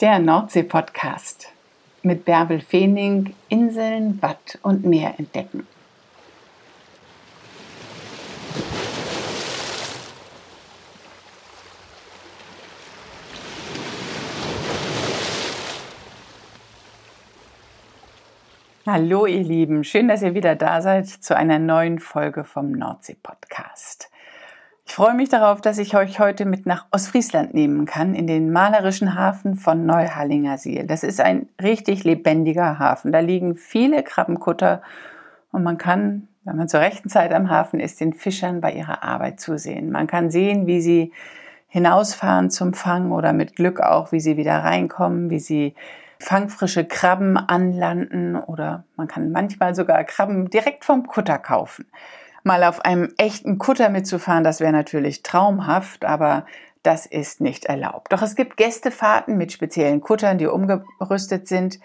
Der Nordsee-Podcast mit Bärbel Feening Inseln, Watt und Meer entdecken. Hallo ihr Lieben, schön, dass ihr wieder da seid zu einer neuen Folge vom Nordsee-Podcast. Ich freue mich darauf, dass ich euch heute mit nach Ostfriesland nehmen kann, in den malerischen Hafen von Neuhallingersiel. Das ist ein richtig lebendiger Hafen. Da liegen viele Krabbenkutter und man kann, wenn man zur rechten Zeit am Hafen ist, den Fischern bei ihrer Arbeit zusehen. Man kann sehen, wie sie hinausfahren zum Fang oder mit Glück auch, wie sie wieder reinkommen, wie sie fangfrische Krabben anlanden oder man kann manchmal sogar Krabben direkt vom Kutter kaufen. Mal auf einem echten Kutter mitzufahren, das wäre natürlich traumhaft, aber das ist nicht erlaubt. Doch es gibt Gästefahrten mit speziellen Kuttern, die umgerüstet sind.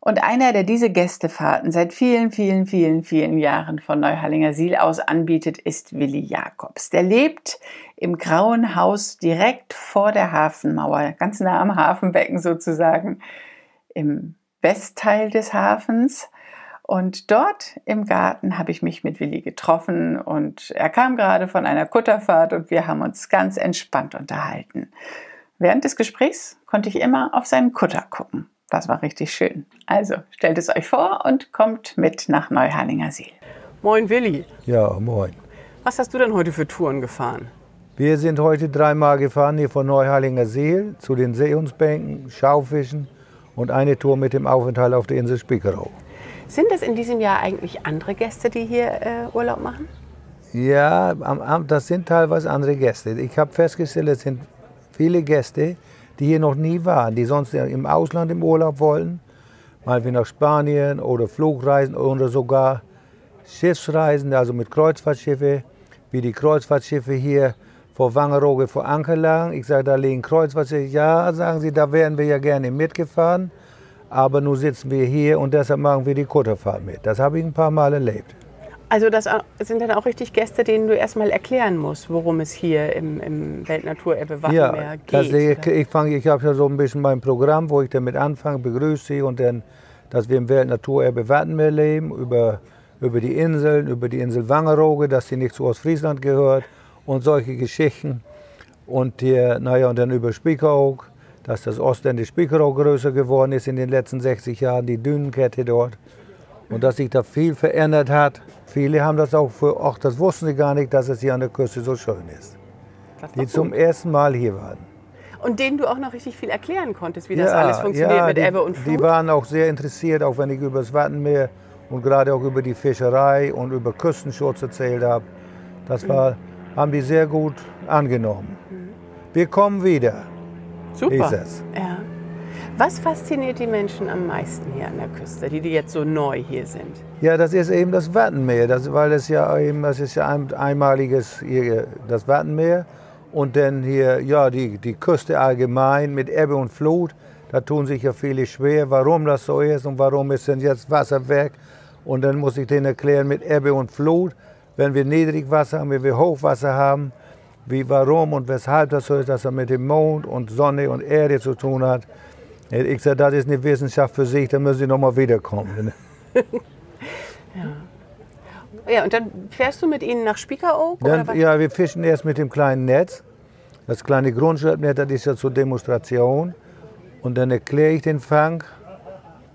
Und einer, der diese Gästefahrten seit vielen, vielen, vielen, vielen Jahren von Neuhallinger Siel aus anbietet, ist Willi Jakobs. Der lebt im grauen Haus direkt vor der Hafenmauer, ganz nah am Hafenbecken sozusagen, im Westteil des Hafens. Und dort im Garten habe ich mich mit Willi getroffen und er kam gerade von einer Kutterfahrt und wir haben uns ganz entspannt unterhalten. Während des Gesprächs konnte ich immer auf seinen Kutter gucken. Das war richtig schön. Also stellt es euch vor und kommt mit nach Neuhanninger See. Moin Willi. Ja, moin. Was hast du denn heute für Touren gefahren? Wir sind heute dreimal gefahren hier von Neuhallinger See zu den Seehundsbänken, Schaufischen und eine Tour mit dem Aufenthalt auf der Insel Spiekerow. Sind es in diesem Jahr eigentlich andere Gäste, die hier äh, Urlaub machen? Ja, das sind teilweise andere Gäste. Ich habe festgestellt, es sind viele Gäste, die hier noch nie waren, die sonst im Ausland im Urlaub wollen, mal wie nach Spanien oder Flugreisen oder sogar Schiffsreisen, also mit Kreuzfahrtschiffe, wie die Kreuzfahrtschiffe hier vor Wangerooge vor Anker lagen. Ich sage, da liegen Kreuzfahrtschiffe. Ja, sagen sie, da wären wir ja gerne mitgefahren. Aber nun sitzen wir hier und deshalb machen wir die Kutterfahrt mit. Das habe ich ein paar Mal erlebt. Also das sind dann auch richtig Gäste, denen du erstmal erklären musst, worum es hier im, im Weltnaturerbe Wattenmeer ja, geht. Also ich, ich, fange, ich habe ja so ein bisschen mein Programm, wo ich damit anfange, begrüße sie und dann, dass wir im Weltnaturerbe Wattenmeer leben, über, über die Inseln, über die Insel Wangerooge, dass sie nicht zu Ostfriesland gehört und solche Geschichten. Und, hier, naja, und dann über Spiekeroog dass das Ostende Spiekerow größer geworden ist in den letzten 60 Jahren, die Dünenkette dort. Und dass sich da viel verändert hat. Viele haben das auch für, ach, das wussten sie gar nicht, dass es hier an der Küste so schön ist. Die gut. zum ersten Mal hier waren. Und denen du auch noch richtig viel erklären konntest, wie das alles funktioniert ja, mit die, Ebbe und Flut? Die waren auch sehr interessiert, auch wenn ich über das Wattenmeer und gerade auch über die Fischerei und über Küstenschutz erzählt habe. Das war, mhm. haben die sehr gut angenommen. Mhm. Wir kommen wieder. Super. Ja. Was fasziniert die Menschen am meisten hier an der Küste, die, die jetzt so neu hier sind? Ja, das ist eben das Wattenmeer, das, weil es ja eben, das ist ja ein einmaliges hier, das Wattenmeer und dann hier ja die, die Küste allgemein mit Ebbe und Flut. Da tun sich ja viele schwer, warum das so ist und warum ist denn jetzt Wasser weg. Und dann muss ich denen erklären mit Ebbe und Flut, wenn wir Niedrigwasser haben, wenn wir Hochwasser haben, wie warum und weshalb das so ist, dass er mit dem Mond und Sonne und Erde zu tun hat. Ich sage, das ist eine Wissenschaft für sich, da müssen Sie nochmal wiederkommen. ja. ja, und dann fährst du mit ihnen nach Spiekeroog? ja, wir fischen erst mit dem kleinen Netz. Das kleine Grundschulnetz, das ist ja zur Demonstration. Und dann erkläre ich den Fang,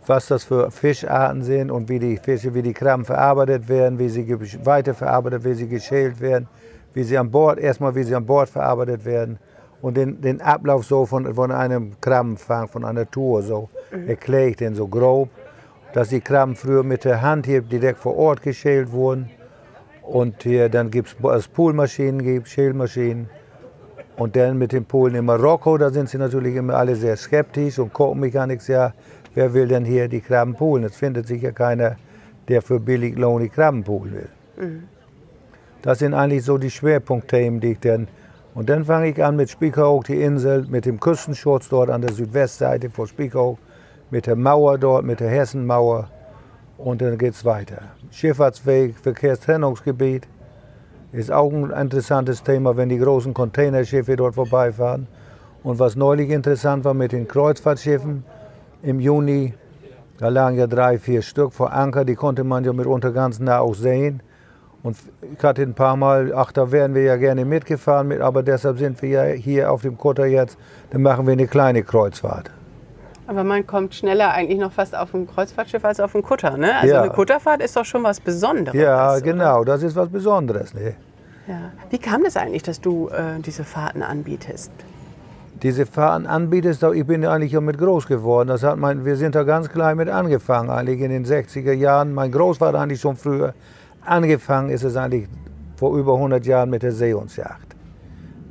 was das für Fischarten sind und wie die Fische, wie die Krabben verarbeitet werden, wie sie weiterverarbeitet, wie sie geschält werden wie sie an Bord, erstmal wie sie an Bord verarbeitet werden und den, den Ablauf so von, von einem Krabbenfang, von einer Tour so mhm. erkläre ich den so grob, dass die Krabben früher mit der Hand hier direkt vor Ort geschält wurden und hier dann gibt es Poolmaschinen, gibt Schälmaschinen und dann mit den Polen in Marokko, da sind sie natürlich immer alle sehr skeptisch und gucken mich gar nichts, ja, wer will denn hier die Krabben poolen? Es findet sich ja keiner, der für billig Lohn die Krabben poolen will. Mhm. Das sind eigentlich so die Schwerpunktthemen, die ich dann. Und dann fange ich an mit Spiekeroog, die Insel, mit dem Küstenschutz dort an der Südwestseite vor Spiekeroog, mit der Mauer dort, mit der Hessenmauer. Und dann geht es weiter. Schifffahrtsweg, Verkehrstrennungsgebiet ist auch ein interessantes Thema, wenn die großen Containerschiffe dort vorbeifahren. Und was neulich interessant war mit den Kreuzfahrtschiffen im Juni, da lagen ja drei, vier Stück vor Anker, die konnte man ja mitunter ganz nah auch sehen. Und ich hatte ein paar Mal, ach, da wären wir ja gerne mitgefahren, mit, aber deshalb sind wir ja hier auf dem Kutter jetzt, dann machen wir eine kleine Kreuzfahrt. Aber man kommt schneller eigentlich noch fast auf ein Kreuzfahrtschiff als auf ein Kutter, ne? Also ja. eine Kutterfahrt ist doch schon was Besonderes. Ja, genau, oder? das ist was Besonderes. Ne? Ja. Wie kam das eigentlich, dass du äh, diese Fahrten anbietest? Diese Fahrten anbietest, ich bin eigentlich auch mit groß geworden. Das hat mein, wir sind da ganz klein mit angefangen, eigentlich in den 60er Jahren. Mein Großvater eigentlich schon früher Angefangen ist es eigentlich vor über 100 Jahren mit der Seehundsjagd.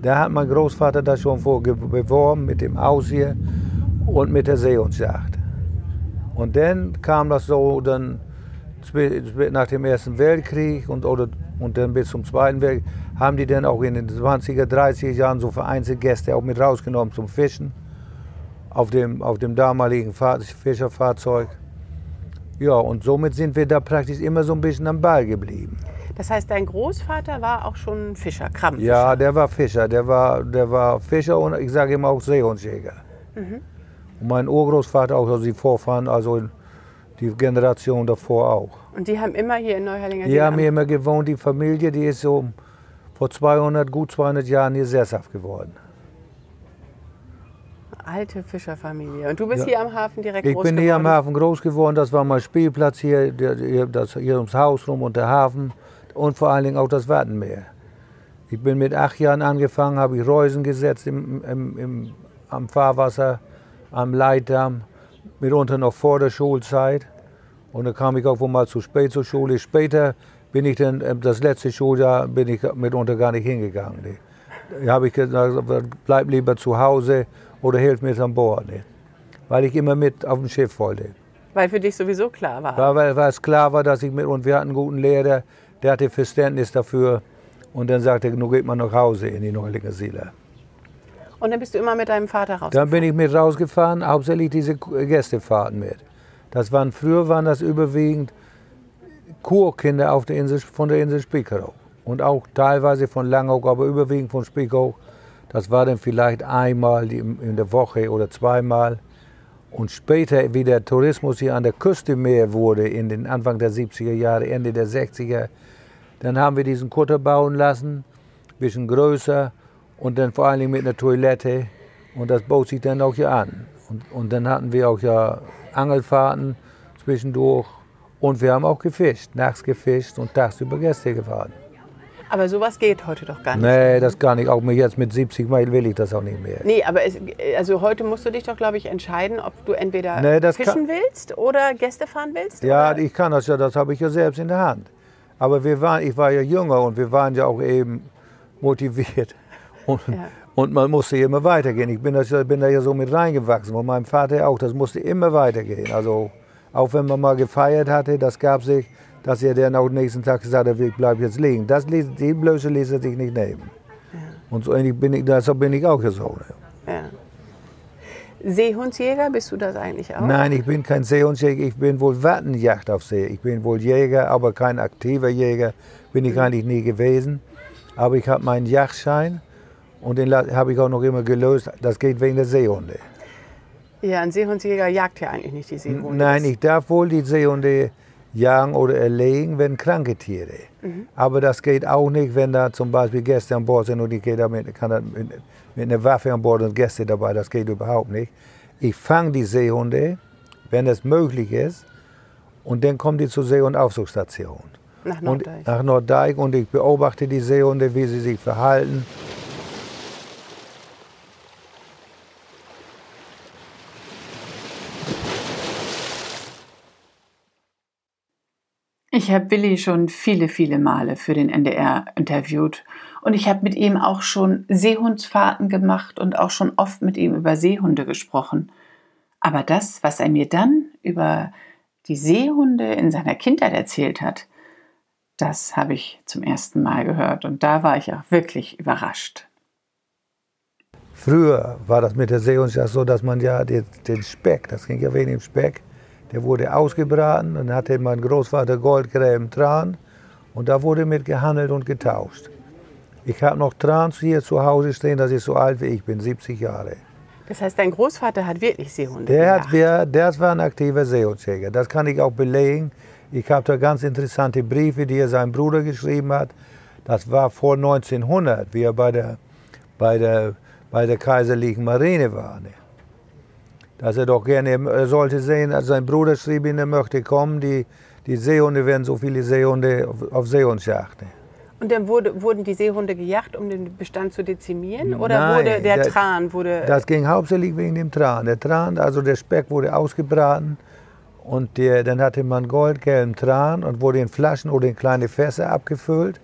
Da hat mein Großvater das schon beworben mit dem Aus hier und mit der Seehundsjagd. Und dann kam das so dann nach dem Ersten Weltkrieg und, oder, und dann bis zum Zweiten Weltkrieg, haben die dann auch in den 20er, 30er Jahren so vereinzelte Gäste auch mit rausgenommen zum Fischen auf dem, auf dem damaligen Fischerfahrzeug. Ja, und somit sind wir da praktisch immer so ein bisschen am Ball geblieben. Das heißt, dein Großvater war auch schon Fischer, Krabbenfischer? Ja, der war Fischer. Der war, der war Fischer und ich sage immer auch Seehundsjäger. Mhm. Und mein Urgroßvater auch, also die Vorfahren, also die Generation davor auch. Und die haben immer hier in Neuherlinger Die haben hier immer gewohnt. Die Familie, die ist so vor 200, gut 200 Jahren hier sesshaft geworden alte Fischerfamilie. Und du bist ja. hier am Hafen direkt ich groß geworden? Ich bin hier am Hafen groß geworden. Das war mein Spielplatz hier, das, hier ums Haus rum und der Hafen und vor allen Dingen auch das Wattenmeer. Ich bin mit acht Jahren angefangen, habe ich Reusen gesetzt im, im, im, am Fahrwasser, am Leitdamm, mitunter noch vor der Schulzeit. Und dann kam ich auch wohl mal zu spät zur Schule. Später bin ich dann, äh, das letzte Schuljahr bin ich mitunter gar nicht hingegangen. Da habe ich gesagt, bleib lieber zu Hause oder hilf mir an Bord. Nicht? Weil ich immer mit auf dem Schiff wollte. Weil für dich sowieso klar war? Ja, weil, weil es klar war, dass ich mit, und wir hatten einen guten Lehrer, der hatte Verständnis dafür. Und dann sagte er, nun geht man nach Hause in die Neulinger Siedler. Und dann bist du immer mit deinem Vater rausgefahren? Dann bin ich mit rausgefahren, hauptsächlich diese Gästefahrten mit. Das waren, früher waren das überwiegend Kurkinder auf der Insel, von der Insel Spiekerow. Und auch teilweise von Langeoog, aber überwiegend von Spiekerow das war dann vielleicht einmal in der Woche oder zweimal. Und später, wie der Tourismus hier an der Küste mehr wurde, in den Anfang der 70er Jahre, Ende der 60er, dann haben wir diesen Kutter bauen lassen, ein bisschen größer und dann vor allen Dingen mit einer Toilette. Und das baut sich dann auch hier an. Und, und dann hatten wir auch ja Angelfahrten zwischendurch. Und wir haben auch gefischt, nachts gefischt und tagsüber Gäste gefahren. Aber sowas geht heute doch gar nicht. Nee, das gar nicht. Auch jetzt mit 70 Meilen will ich das auch nicht mehr. Nee, aber es, also heute musst du dich doch, glaube ich, entscheiden, ob du entweder nee, fischen willst oder Gäste fahren willst? Ja, oder? ich kann das ja, das habe ich ja selbst in der Hand. Aber wir waren, ich war ja jünger und wir waren ja auch eben motiviert. Und, ja. und man musste immer weitergehen. Ich bin, das, bin da ja so mit reingewachsen und mein Vater auch. Das musste immer weitergehen. Also auch wenn man mal gefeiert hatte, das gab sich dass er dann auch nächsten Tag gesagt hat, ich bleibe jetzt liegen. Das, die Blöße ließ er sich nicht nehmen. Ja. Und so ähnlich bin ich, deshalb bin ich auch so. Ja. Seehundsjäger, bist du das eigentlich auch? Nein, ich bin kein Seehundsjäger, ich bin wohl Wattenjagd auf See. Ich bin wohl Jäger, aber kein aktiver Jäger, bin ich mhm. eigentlich nie gewesen. Aber ich habe meinen Jagdschein und den habe ich auch noch immer gelöst. Das geht wegen der Seehunde. Ja, ein Seehundsjäger jagt ja eigentlich nicht die Seehunde. Nein, ich darf wohl die Seehunde jagen oder erlegen, wenn kranke Tiere. Mhm. Aber das geht auch nicht, wenn da zum Beispiel Gäste an Bord sind und ich gehe da mit, kann da mit, mit einer Waffe an Bord und Gäste dabei, das geht überhaupt nicht. Ich fange die Seehunde, wenn es möglich ist, und dann kommen die zur See- und Aufsuchsstation. Nach Norddeich. Und, nach Norddeich und ich beobachte die Seehunde, wie sie sich verhalten. Ich habe Willi schon viele, viele Male für den NDR interviewt und ich habe mit ihm auch schon Seehundsfahrten gemacht und auch schon oft mit ihm über Seehunde gesprochen. Aber das, was er mir dann über die Seehunde in seiner Kindheit erzählt hat, das habe ich zum ersten Mal gehört und da war ich auch wirklich überrascht. Früher war das mit der Seehund ja so, dass man ja den, den Speck, das ging ja wegen dem Speck, der wurde ausgebraten, dann hatte mein Großvater Goldgräben Tran und da wurde mit gehandelt und getauscht. Ich habe noch Trans hier zu Hause stehen, das ist so alt wie ich bin, 70 Jahre. Das heißt, dein Großvater hat wirklich Seehunde der Hat, der, der war ein aktiver Seehundjäger. Das kann ich auch belegen. Ich habe da ganz interessante Briefe, die er seinem Bruder geschrieben hat. Das war vor 1900, wie er bei der, bei der, bei der kaiserlichen Marine war. Ne? Dass er doch gerne, er sollte sehen, als sein Bruder schrieb ihm, er möchte kommen, die, die Seehunde werden so viele Seehunde auf, auf Seehundsjacht. Ne? Und dann wurde, wurden die Seehunde gejagt, um den Bestand zu dezimieren? Oder Nein, wurde der, der Tran? Wurde das ging hauptsächlich wegen dem Tran. Der Tran, also der Speck wurde ausgebraten und der, dann hatte man goldgelben Tran und wurde in Flaschen oder in kleine Fässer abgefüllt.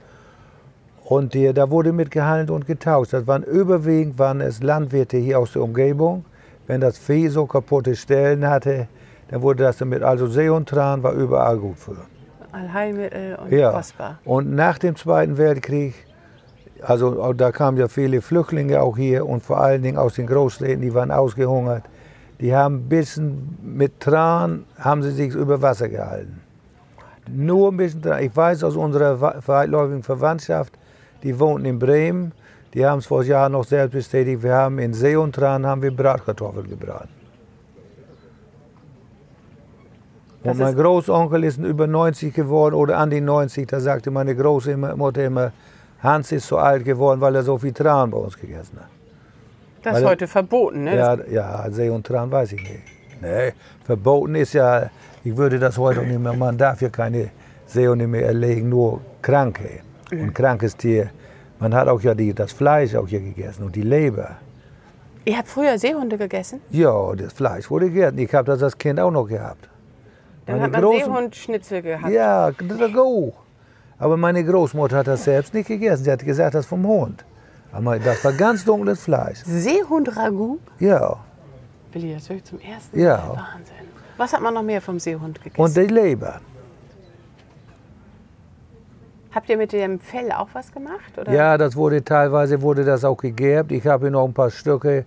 Und die, da wurde mitgehandelt und getauscht. Das waren überwiegend waren es Landwirte hier aus der Umgebung. Wenn das Vieh so kaputte Stellen hatte, dann wurde das damit, also Seehundtran war überall gut für. Allheilmittel und ja. kostbar. Und nach dem Zweiten Weltkrieg, also da kamen ja viele Flüchtlinge auch hier und vor allen Dingen aus den Großstädten, die waren ausgehungert. Die haben ein bisschen mit Tran, haben sie sich über Wasser gehalten. Nur ein bisschen Tran. Ich weiß aus unserer weitläufigen Verwandtschaft, die wohnten in Bremen, die haben es vor Jahren noch selbst bestätigt, wir haben in See und Tran haben wir Bratkartoffeln gebraten. Und mein Großonkel ist über 90 geworden oder an die 90. Da sagte meine Großmutter immer, Hans ist so alt geworden, weil er so viel Tran bei uns gegessen hat. Das weil ist heute verboten, ne? Ja, ja, See und Tran weiß ich nicht. Nee, verboten ist ja, ich würde das heute nicht mehr, man darf ja keine Seehunde mehr erlegen, nur Kranke. Und krankes Tier. Man hat auch ja die, das Fleisch auch hier gegessen und die Leber. Ihr habt früher Seehunde gegessen? Ja, das Fleisch wurde gegessen. Ich habe das als Kind auch noch gehabt. Dann meine hat man Seehundschnitzel gehabt. Ja, das go. Aber meine Großmutter hat das selbst nicht gegessen. Sie hat gesagt, das vom Hund. Aber das war ganz dunkles Fleisch. Seehundragout? Ja. Willi, das höre ich zum ersten ja. Mal. Wahnsinn. Was hat man noch mehr vom Seehund gegessen? Und die Leber. Habt ihr mit dem Fell auch was gemacht? Oder? Ja, das wurde teilweise wurde das auch gegerbt. Ich habe noch ein paar Stücke.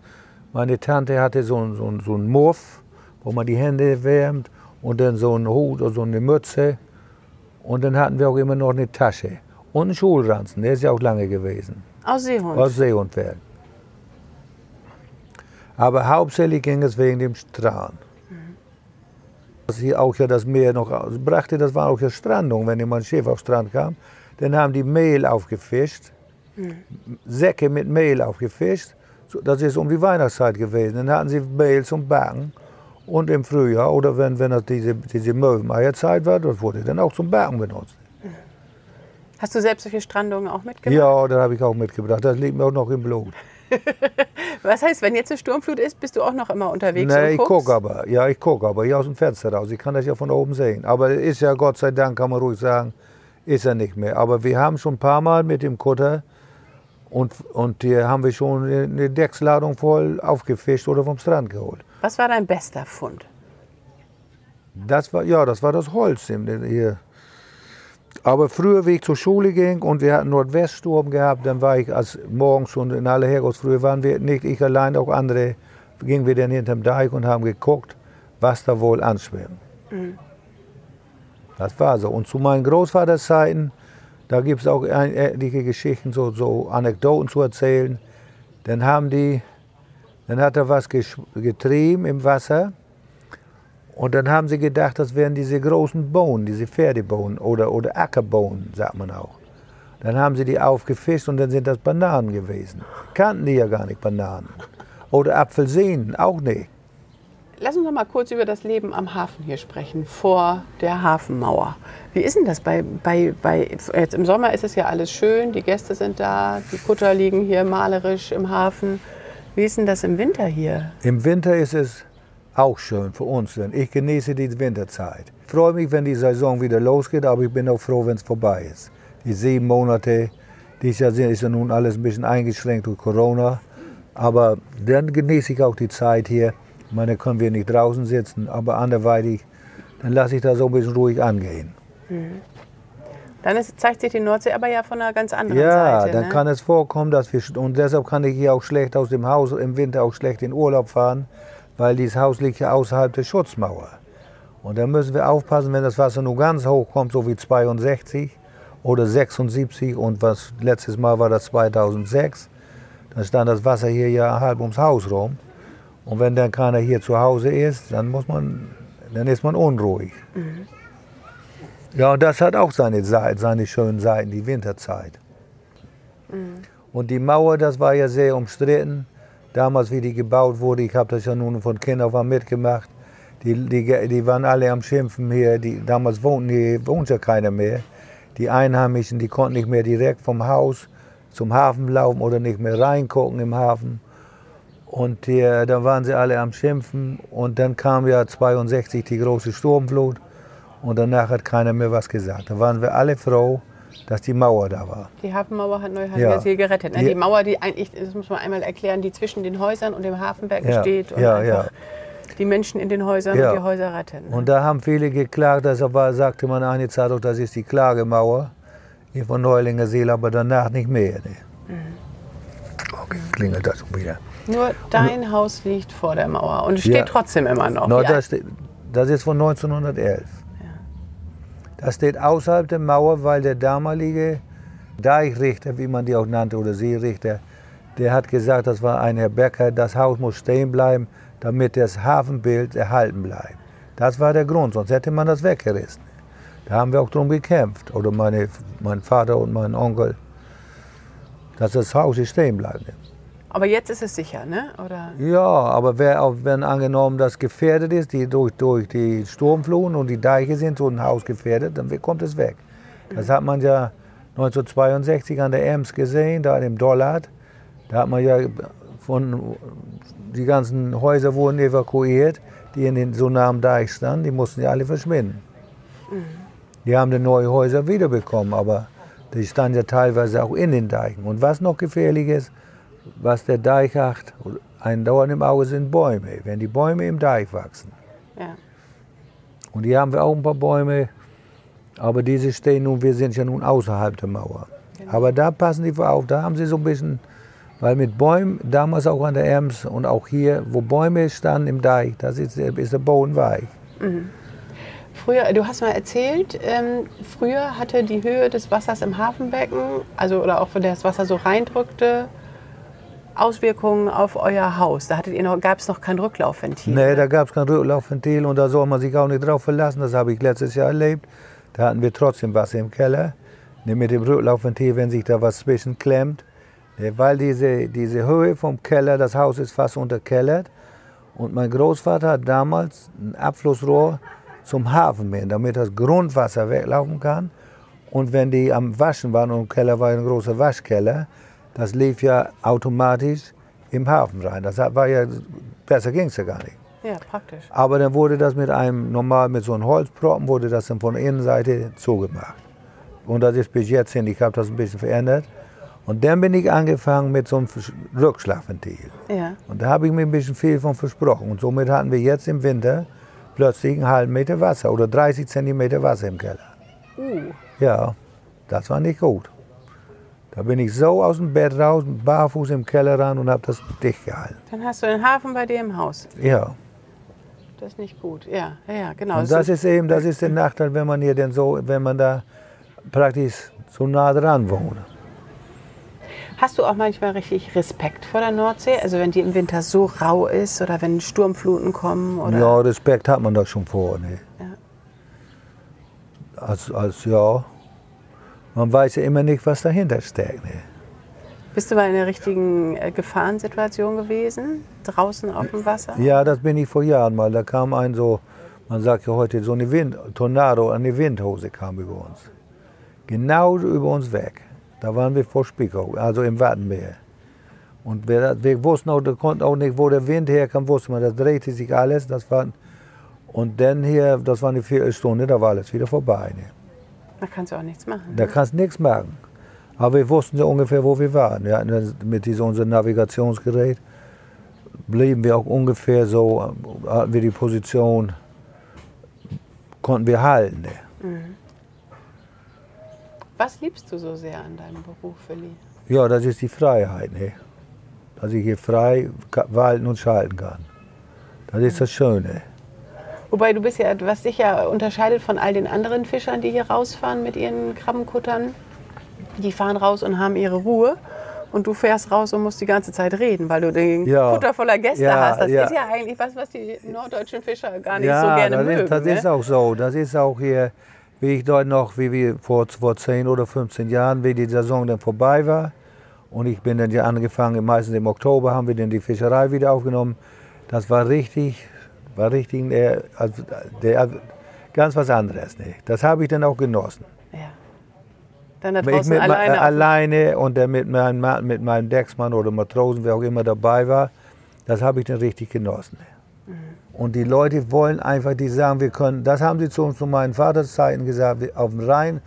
Meine Tante hatte so, so, so einen Muff, wo man die Hände wärmt und dann so einen Hut oder so eine Mütze. Und dann hatten wir auch immer noch eine Tasche und einen Schulranzen, der ist ja auch lange gewesen. Aus Seehund? Aus Seehundfell. Aber hauptsächlich ging es wegen dem. Mhm. Was hier auch ja das Meer noch brachte, das war auch ja Strandung. Wenn jemand Schiff auf Strand kam, dann haben die Mehl aufgefischt, mhm. Säcke mit Mehl aufgefischt. Das ist um die Weihnachtszeit gewesen. Dann hatten sie Mehl zum Backen. Und im Frühjahr oder wenn, wenn das diese, diese Möwemeierzeit war, das wurde dann auch zum Bergen benutzt. Hast du selbst solche Strandungen auch mitgebracht? Ja, das habe ich auch mitgebracht. Das liegt mir auch noch im Blut. Was heißt, wenn jetzt eine Sturmflut ist, bist du auch noch immer unterwegs? Nee, ich gucke aber. Ja, ich gucke aber hier aus dem Fenster raus. Ich kann das ja von oben sehen. Aber ist ja Gott sei Dank, kann man ruhig sagen, ist er nicht mehr. Aber wir haben schon ein paar Mal mit dem Kutter und, und hier haben wir schon eine Decksladung voll aufgefischt oder vom Strand geholt. Was war dein bester Fund? Das war, ja, das war das Holz hier. Aber früher, wie ich zur Schule ging und wir hatten Nordweststurm gehabt, dann war ich als morgens und in aller Herrgottsfrühe waren wir nicht ich allein, auch andere, gingen wir dann hinterm Deich und haben geguckt, was da wohl anschwimmt. Mhm. Das war so. Und zu meinen Großvaterszeiten, da gibt es auch etliche Geschichten, so, so Anekdoten zu erzählen. Dann haben die dann hat er was getrieben im Wasser und dann haben sie gedacht, das wären diese großen Bohnen, diese Pferdebohnen oder, oder Ackerbohnen, sagt man auch. Dann haben sie die aufgefischt und dann sind das Bananen gewesen. Kannten die ja gar nicht, Bananen. Oder Apfelsinen, auch nicht. Lass uns noch mal kurz über das Leben am Hafen hier sprechen, vor der Hafenmauer. Wie ist denn das bei, bei, bei jetzt im Sommer ist es ja alles schön, die Gäste sind da, die Kutter liegen hier malerisch im Hafen. Wie ist denn das im Winter hier? Im Winter ist es auch schön für uns, denn ich genieße die Winterzeit. Ich freue mich, wenn die Saison wieder losgeht, aber ich bin auch froh, wenn es vorbei ist. Die sieben Monate, dieses Jahr ist ja nun alles ein bisschen eingeschränkt durch Corona, aber dann genieße ich auch die Zeit hier. Ich meine, können wir nicht draußen sitzen, aber anderweitig, dann lasse ich das so ein bisschen ruhig angehen. Mhm. Dann ist, zeigt sich die Nordsee aber ja von einer ganz anderen ja, Seite. Ja, dann ne? kann es vorkommen, dass wir, und deshalb kann ich hier auch schlecht aus dem Haus im Winter auch schlecht in Urlaub fahren, weil dieses Haus liegt ja außerhalb der Schutzmauer. Und da müssen wir aufpassen, wenn das Wasser nur ganz hoch kommt, so wie 62 oder 76 und was letztes Mal war das 2006, dann stand das Wasser hier ja halb ums Haus rum. Und wenn dann keiner hier zu Hause ist, dann muss man, dann ist man unruhig. Ja, und das hat auch seine, seine schönen Seiten, die Winterzeit. Und die Mauer, das war ja sehr umstritten. Damals, wie die gebaut wurde, ich habe das ja nun von Kind auf an mitgemacht. Die, die, die waren alle am Schimpfen hier. Die, damals wohnten hier, wohnt ja keiner mehr. Die Einheimischen, die konnten nicht mehr direkt vom Haus zum Hafen laufen oder nicht mehr reingucken im Hafen. Und die, da waren sie alle am Schimpfen. Und dann kam ja 62 die große Sturmflut. Und danach hat keiner mehr was gesagt. Da waren wir alle froh, dass die Mauer da war. Die Hafenmauer hat Neuhallswil Ja. hier gerettet. Ne? Die- Die Mauer, die eigentlich, das muss man einmal erklären, die zwischen den Häusern und dem Hafenbecken Ja, steht und ja, einfach die Menschen in den Häusern und die Häuser rettet. Ne? Und da haben viele geklagt, deshalb sagte man eine Zeit auch, das ist die Klagemauer hier von Neulinger See, aber danach nicht mehr. Ne? Okay, klingelt das schon wieder. Nur dein Haus liegt vor der Mauer und steht Ja. trotzdem immer noch. No, das, das ist von 1911. Das steht außerhalb der Mauer, weil der damalige Deichrichter, wie man die auch nannte, oder Seerichter, der hat gesagt, das war ein Herr Becker, das Haus muss stehen bleiben, damit das Hafenbild erhalten bleibt. Das war der Grund, sonst hätte man das weggerissen. Da haben wir auch drum gekämpft, oder meine, mein Vater und mein Onkel, dass das Haus stehen bleibt. Aber jetzt ist es sicher, ne? Oder? Ja, aber wer, auch wenn angenommen das gefährdet ist, die durch, durch die Sturmfluten und die Deiche sind so ein Haus gefährdet, dann kommt es weg. Das hat man ja 1962 an der Ems gesehen, da im Dollard. Da hat man ja von, die ganzen Häuser wurden evakuiert, die in den so nah am Deich standen, die mussten ja alle verschwinden. Die haben dann neue Häuser wiederbekommen, aber die standen ja teilweise auch in den Deichen. Und was noch gefährlich ist, was der Deich hat, ein Dauern im Auge sind Bäume. Wenn die Bäume im Deich wachsen, Ja. und hier haben wir auch ein paar Bäume, aber diese stehen nun, wir sind ja nun außerhalb der Mauer. Aber da passen die auf, da haben sie so ein bisschen, weil mit Bäumen, damals auch an der Ems und auch hier, wo Bäume standen im Deich, das ist, ist der Boden weich. Früher, du hast mal erzählt, ähm, früher hatte die Höhe des Wassers im Hafenbecken, also oder auch wenn das Wasser so reindrückte, Auswirkungen auf euer Haus. Da gab es noch kein Rücklaufventil. Nee, ne? da gab es kein Rücklaufventil und da soll man sich auch nicht drauf verlassen. Das habe ich letztes Jahr erlebt. Da hatten wir trotzdem Wasser im Keller. Mit dem Rücklaufventil, wenn sich da was zwischenklemmt. Weil diese, diese Höhe vom Keller, das Haus ist fast unterkellert. Und mein Großvater hat damals ein Abflussrohr zum Hafen mehr, damit das Grundwasser weglaufen kann. Und wenn die am Waschen waren und im Keller war ein großer Waschkeller, das lief ja automatisch im Hafen rein. Das war ja, besser ging es ja gar nicht. Ja, praktisch. Aber dann wurde das mit einem, normal mit so einem Holzproppen, wurde das dann von der Innenseite zugemacht. Und das ist bis jetzt hin, ich habe das ein bisschen verändert. Und dann bin ich angefangen mit so einem Rückschlagventil. Ja. Und da habe ich mir ein bisschen viel von versprochen. Und somit hatten wir jetzt im Winter plötzlich einen halben Meter Wasser oder 30 Zentimeter Wasser im Keller. Uh, Ja, das war nicht gut. Da bin ich so aus dem Bett raus, barfuß im Keller ran und habe das dicht gehalten. dann hast du den Hafen bei dir im Haus. Ja. Das ist nicht gut. Ja, ja, genau. Und das ist eben, das ist der Nachteil, wenn man hier denn so, wenn man da praktisch so nah dran wohnt. Hast du auch manchmal richtig Respekt vor der Nordsee? Also wenn die im Winter so rau ist oder wenn Sturmfluten kommen? Oder? Ja, Respekt hat man da schon vor. Ne? Ja. Als, als, ja, man weiß ja immer nicht, was dahinter steckt. Ne? Bist du mal in einer richtigen äh, Gefahrensituation gewesen? Draußen auf dem Wasser? Ja, das bin ich vor Jahren mal. Da kam ein so, man sagt ja heute so eine Wind, Tornado, eine Windhose kam über uns. Genau über uns weg. Da waren wir vor Spiekow, also im Wattenmeer. Und wir, wir wussten auch, wir konnten auch nicht, wo der Wind herkam, wusste man, das drehte sich alles. Das war, und dann hier, das war eine Viertelstunde, da war alles wieder vorbei. Ne? Da kannst du auch nichts machen. Da kannst du nichts machen. Aber wir wussten ja ungefähr, wo wir waren. Wir hatten mit diesem unserem Navigationsgerät blieben wir auch ungefähr so, hatten wir die Position, konnten wir halten. Ne? Was liebst du so sehr an deinem Beruf, Willi? Ja, das ist die Freiheit, ne? dass ich hier frei walten und schalten kann. Das ist das Schöne. Wobei du bist ja, was dich ja unterscheidet von all den anderen Fischern, die hier rausfahren mit ihren Krabbenkuttern. Die fahren raus und haben ihre Ruhe. und du fährst raus und musst die ganze Zeit reden, weil du den Ja. Kutter voller Gäste Ja, hast. Das ja. ist ja eigentlich was, was die norddeutschen Fischer gar nicht so gerne das, mögen. ist, das ne? ist auch so. Das ist auch hier, wie ich dort noch, wie wir vor, vor 10 oder 15 Jahren, wie die Saison dann vorbei war. Und ich bin dann ja angefangen, meistens im Oktober haben wir dann die Fischerei wieder aufgenommen. Das war richtig, war richtig, äh, also, der, ganz was anderes. Ne? Das habe ich dann auch genossen. ja. Dann da ich mit alleine. auf- alleine und der mit meinem, Ma- mit meinem Decksmann oder Matrosen, wer auch immer dabei war, das habe ich dann richtig genossen. Mhm. Und die Leute wollen einfach, die sagen, wir können, das haben sie zu uns zu meinen Vaterszeiten gesagt, auf dem Rhein,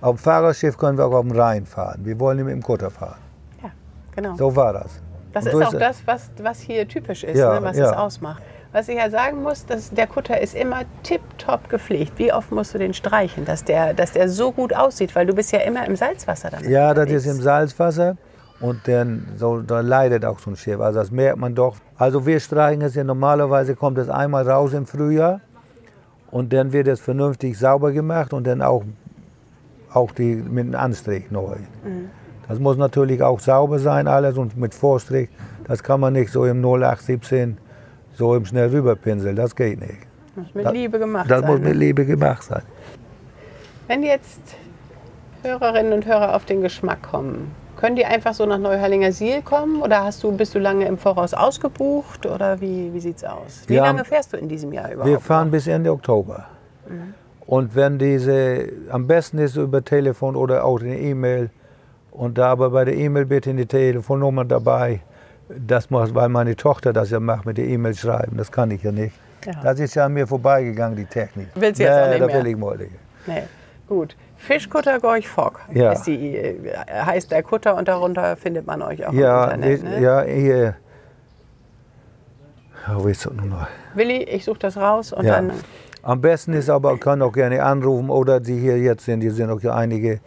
auf dem Fahrerschiff können wir auch auf dem Rhein fahren. Wir wollen mit dem Kutter fahren. ja, genau. So war das. Das Und ist so auch das, was, was hier typisch ist, Ja, ne, was ja. es ausmacht. Was ich ja sagen muss, dass der Kutter ist immer tipptopp gepflegt. Wie oft musst du den streichen, dass der, dass der so gut aussieht? Weil du bist ja immer im Salzwasser damit Ja, das unterwegs. ist im Salzwasser und dann so, da leidet auch so ein Schiff. Also das merkt man doch. Also wir streichen es ja normalerweise, kommt es einmal raus im Frühjahr und dann wird es vernünftig sauber gemacht und dann auch, auch die mit einem Anstrich neu. Das muss natürlich auch sauber sein alles und mit Vorstrich. Das kann man nicht so im 0817 so im schnell rüberpinseln. Das geht nicht. Muss mit Das- Liebe gemacht Das sein. muss ne? mit Liebe gemacht sein. Wenn jetzt Hörerinnen und Hörer auf den Geschmack kommen, können die einfach so nach Neuhallinger Siel kommen oder hast du, bist du lange im Voraus ausgebucht oder wie, wie sieht's aus? Wie Wir lange fährst du in diesem Jahr überhaupt? Wir fahren bis Ende Oktober. Und wenn diese, am besten ist über Telefon oder auch eine E-Mail. Und da aber bei der E-Mail bitte in die Telefonnummer dabei. Das muss, weil meine Tochter das ja macht mit der E-Mail schreiben. Das kann ich ja nicht. Ja. Das ist ja an mir vorbeigegangen, die Technik. Willst du jetzt auch nicht da mehr? will ich mal nicht. Nee. Gut. Fischkutter Gorch Fock Ja. die, äh, heißt der Kutter und darunter findet man euch auch Ja, im Internet. ich, Ne? ja, hier. Oh, noch? Willi, ich suche das raus und Ja. dann. Am besten ist aber, können auch gerne anrufen oder die hier jetzt sind, die sind auch einige,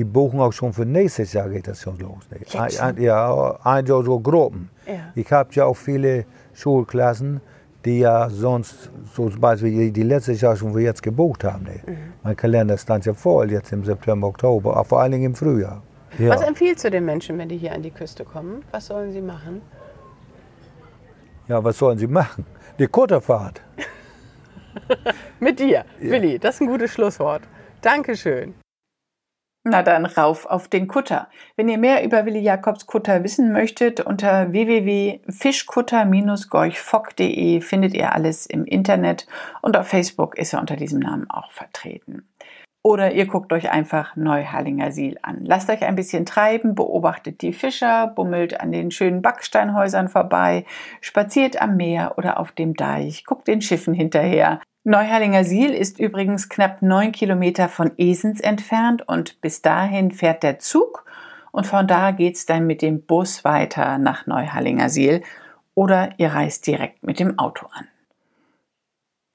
die buchen auch schon für nächstes Jahr geht das schon los. Jetzt Ein, ein, ja, ein, so, so Gruppen. Ja. Ich habe ja auch viele Schulklassen, die ja sonst, so zum Beispiel die, letztes Jahr schon für jetzt gebucht haben. Ne? Mhm. Mein Kalender stand ja voll jetzt im September, Oktober, aber vor allen Dingen im Frühjahr. Ja. Was empfiehlst du den Menschen, wenn die hier an die Küste kommen? Was sollen sie machen? ja, was sollen sie machen? Die Kutterfahrt. Mit dir, Willi. Das ist ein gutes Schlusswort. Dankeschön. Na dann rauf auf den Kutter. Wenn ihr mehr über Willi Jakobs Kutter wissen möchtet, unter www.fischkutter-gorchfock.de findet ihr alles im Internet und auf Facebook ist er unter diesem Namen auch vertreten. Oder ihr guckt euch einfach Neuhallinger Siel an. Lasst euch ein bisschen treiben, beobachtet die Fischer, bummelt an den schönen Backsteinhäusern vorbei, spaziert am Meer oder auf dem Deich, guckt den Schiffen hinterher. Neuhallinger Siel ist übrigens knapp neun Kilometer von Esens entfernt und bis dahin fährt der Zug und von da geht's dann mit dem Bus weiter nach Neuhallinger Siel oder ihr reist direkt mit dem Auto an.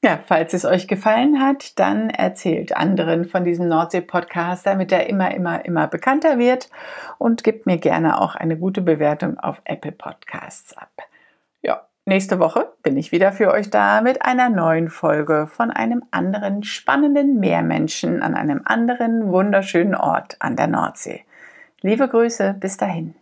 Ja, falls es euch gefallen hat, dann erzählt anderen von diesem Nordsee-Podcast, damit er immer, immer, immer bekannter wird und gebt mir gerne auch eine gute Bewertung auf Apple Podcasts ab. Nächste Woche bin ich wieder für euch da mit einer neuen Folge von einem anderen spannenden Meermenschen an einem anderen wunderschönen Ort an der Nordsee. Liebe Grüße, bis dahin.